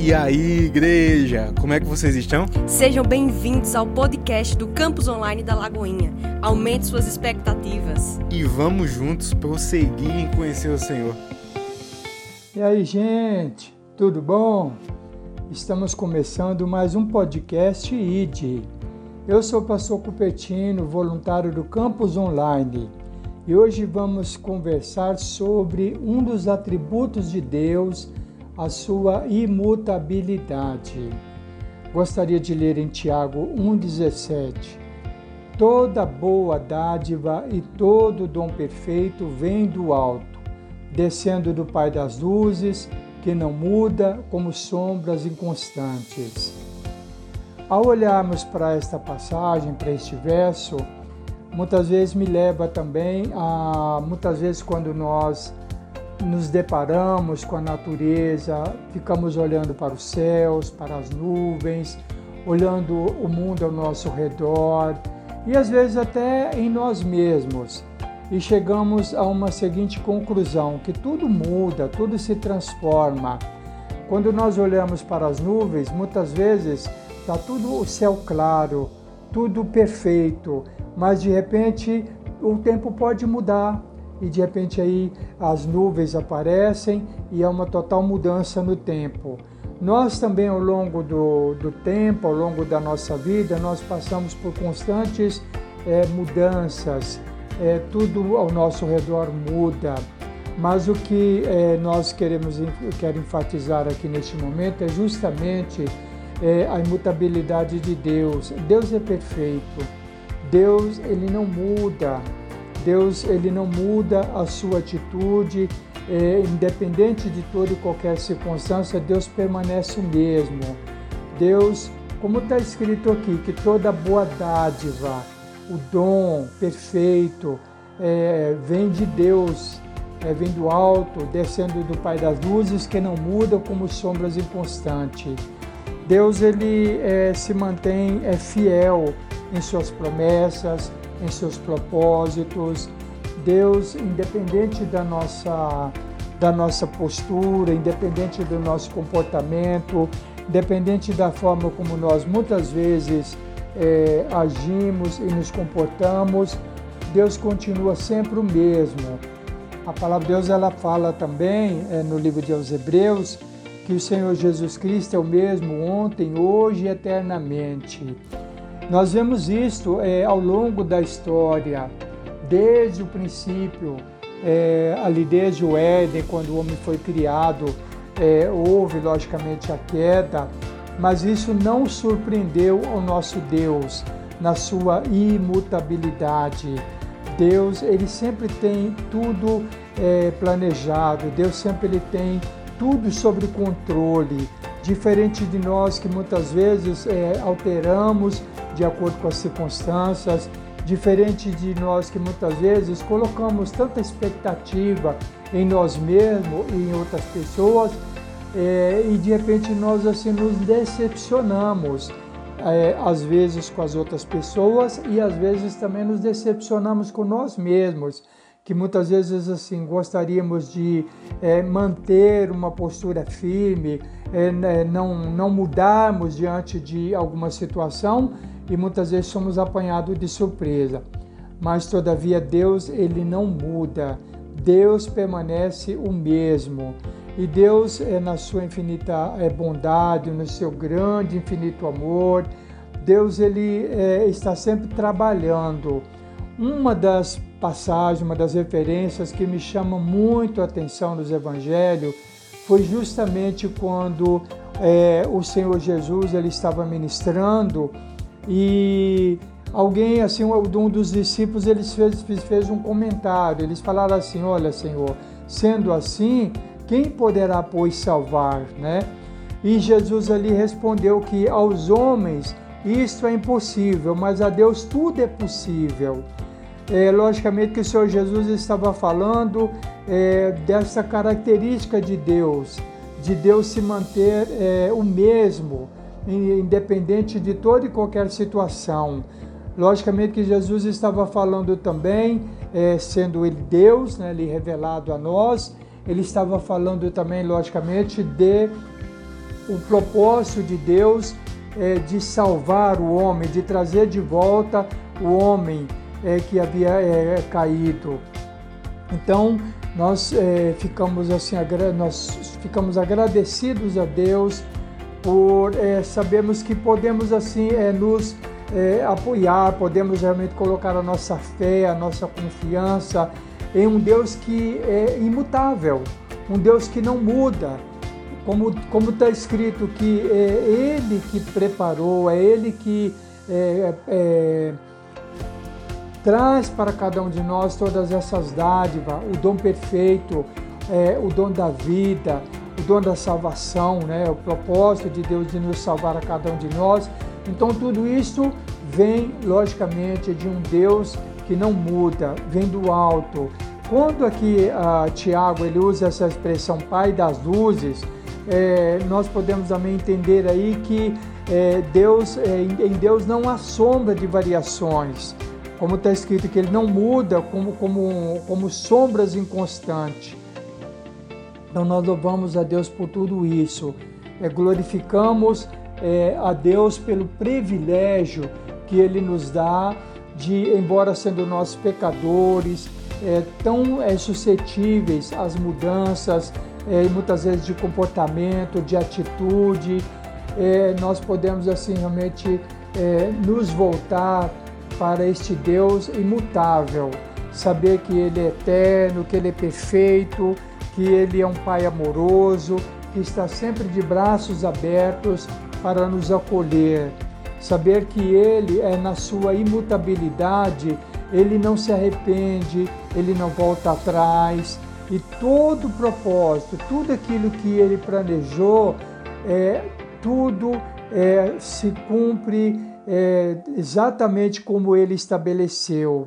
E aí, igreja, como é que vocês estão? Sejam bem-vindos ao podcast do Campus Online da Lagoinha. Aumente suas expectativas. E vamos juntos prosseguir em conhecer o Senhor. E aí, gente, tudo bom? Estamos começando mais um podcast ID. Eu sou o pastor Cupertino, voluntário do Campus Online. E hoje vamos conversar sobre um dos atributos de Deus a sua imutabilidade. Gostaria de ler em Tiago 1,17: Toda boa dádiva e todo dom perfeito vem do alto, descendo do Pai das luzes, que não muda como sombras inconstantes. Ao olharmos para esta passagem, para este verso, muitas vezes me leva também a muitas vezes quando nós nos deparamos com a natureza, ficamos olhando para os céus, para as nuvens, olhando o mundo ao nosso redor e às vezes até em nós mesmos. E chegamos a uma seguinte conclusão: que tudo muda, tudo se transforma. Quando nós olhamos para as nuvens, muitas vezes está tudo o céu claro, tudo perfeito, mas de repente o tempo pode mudar, e de repente aí as nuvens aparecem e é uma total mudança no tempo. Nós também ao longo do, do tempo, ao longo da nossa vida, nós passamos por constantes é, mudanças, é, tudo ao nosso redor muda. Mas o que é, nós queremos quero enfatizar aqui neste momento é justamente é, a imutabilidade de Deus. Deus é perfeito. Deus ele não muda. Deus ele não muda a sua atitude, é, independente de toda e qualquer circunstância, Deus permanece o mesmo. Deus, como está escrito aqui, que toda boa dádiva, o dom perfeito, é, vem de Deus, é, vem do alto, descendo do Pai das luzes, que não muda como sombras inconstantes. Deus ele é, se mantém é fiel em suas promessas, em seus propósitos. Deus, independente da nossa, da nossa postura, independente do nosso comportamento, independente da forma como nós muitas vezes é, agimos e nos comportamos, Deus continua sempre o mesmo. A palavra de Deus ela fala também é, no livro de Os Hebreus que o Senhor Jesus Cristo é o mesmo ontem, hoje e eternamente. Nós vemos isto é, ao longo da história, desde o princípio, é, ali desde o Éden, quando o homem foi criado, é, houve logicamente a queda, mas isso não surpreendeu ao nosso Deus na sua imutabilidade. Deus, ele sempre tem tudo é, planejado, Deus sempre ele tem tudo sob controle, diferente de nós que muitas vezes é, alteramos de acordo com as circunstâncias, diferente de nós que muitas vezes colocamos tanta expectativa em nós mesmos e em outras pessoas é, e de repente nós assim nos decepcionamos é, às vezes com as outras pessoas e às vezes também nos decepcionamos com nós mesmos que muitas vezes assim gostaríamos de é, manter uma postura firme, é, não, não mudarmos diante de alguma situação e muitas vezes somos apanhados de surpresa. Mas todavia Deus ele não muda, Deus permanece o mesmo. E Deus, é, na sua infinita é, bondade, no seu grande infinito amor, Deus ele é, está sempre trabalhando. Uma das passagens, uma das referências que me chama muito a atenção nos evangelhos foi justamente quando é, o Senhor Jesus ele estava ministrando e alguém, assim, um dos discípulos, eles fez, fez um comentário. Eles falaram assim: Olha, Senhor, sendo assim, quem poderá, pois, salvar, né? E Jesus ali respondeu que aos homens isto é impossível, mas a Deus tudo é possível. É, logicamente que o Senhor Jesus estava falando é, dessa característica de Deus, de Deus se manter é, o mesmo, independente de toda e qualquer situação. Logicamente que Jesus estava falando também, é, sendo ele Deus, né, ele revelado a nós, ele estava falando também, logicamente, de o propósito de Deus é, de salvar o homem, de trazer de volta o homem é, que havia é, caído. Então nós é, ficamos assim, nós ficamos agradecidos a Deus por é, sabermos que podemos assim é, nos é, apoiar, podemos realmente colocar a nossa fé, a nossa confiança em um Deus que é imutável, um Deus que não muda, como como está escrito que é Ele que preparou, é Ele que é, é, traz para cada um de nós todas essas dádivas, o dom perfeito, é, o dom da vida, o dom da salvação, né? o propósito de Deus de nos salvar a cada um de nós. Então tudo isso vem, logicamente, de um Deus que não muda, vem do alto. Quando aqui uh, Tiago ele usa essa expressão Pai das luzes, é, nós podemos também entender aí que é, Deus, é, em Deus não há sombra de variações, como está escrito que Ele não muda como, como, como sombras inconstantes. Então nós louvamos a Deus por tudo isso, é, glorificamos é, a Deus pelo privilégio que Ele nos dá de, embora sendo nós pecadores, é, tão é, suscetíveis às mudanças, é, muitas vezes de comportamento, de atitude, é, nós podemos assim realmente é, nos voltar para este Deus imutável, saber que Ele é eterno, que Ele é perfeito, que Ele é um Pai amoroso, que está sempre de braços abertos para nos acolher. Saber que Ele é na sua imutabilidade, Ele não se arrepende, Ele não volta atrás. E todo o propósito, tudo aquilo que Ele planejou, é, tudo é, se cumpre é, exatamente como Ele estabeleceu.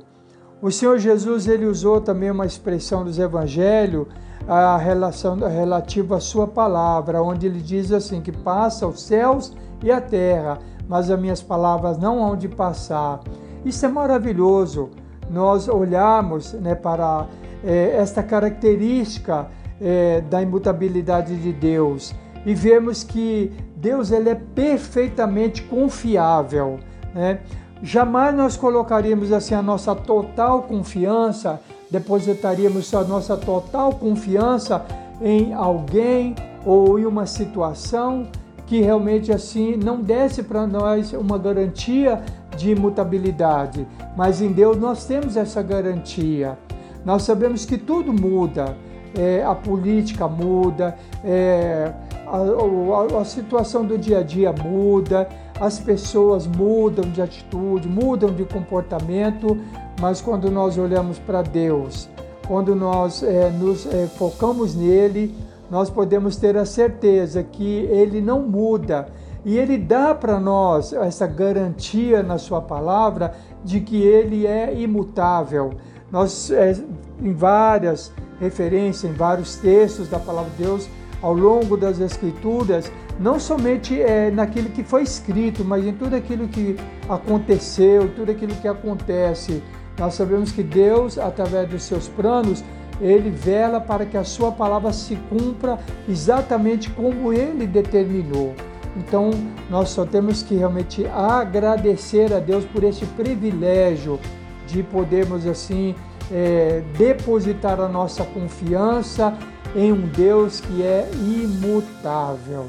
O Senhor Jesus ele usou também uma expressão dos Evangelhos a relação relativa à sua palavra, onde ele diz assim que passa os céus e a terra, mas as minhas palavras não hão de passar. Isso é maravilhoso. Nós olharmos né, para é, esta característica é, da imutabilidade de Deus e vemos que Deus ele é perfeitamente confiável. Né? Jamais nós colocaríamos assim a nossa total confiança depositaríamos a nossa total confiança em alguém ou em uma situação que realmente assim não desse para nós uma garantia de imutabilidade, mas em Deus nós temos essa garantia. Nós sabemos que tudo muda, é, a política muda, é, a, a, a situação do dia a dia muda, as pessoas mudam de atitude, mudam de comportamento, mas quando nós olhamos para Deus, quando nós é, nos é, focamos nele, nós podemos ter a certeza que ele não muda e ele dá para nós essa garantia na sua palavra de que ele é imutável. Nós, é, em várias referências, em vários textos da palavra de Deus, ao longo das Escrituras, não somente é, naquilo que foi escrito, mas em tudo aquilo que aconteceu, tudo aquilo que acontece nós sabemos que Deus, através dos seus planos, ele vela para que a sua palavra se cumpra exatamente como ele determinou. Então, nós só temos que realmente agradecer a Deus por esse privilégio de podermos assim é, depositar a nossa confiança em um Deus que é imutável.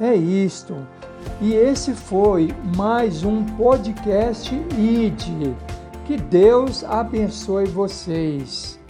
É isto. E esse foi mais um podcast ID. Que Deus abençoe vocês.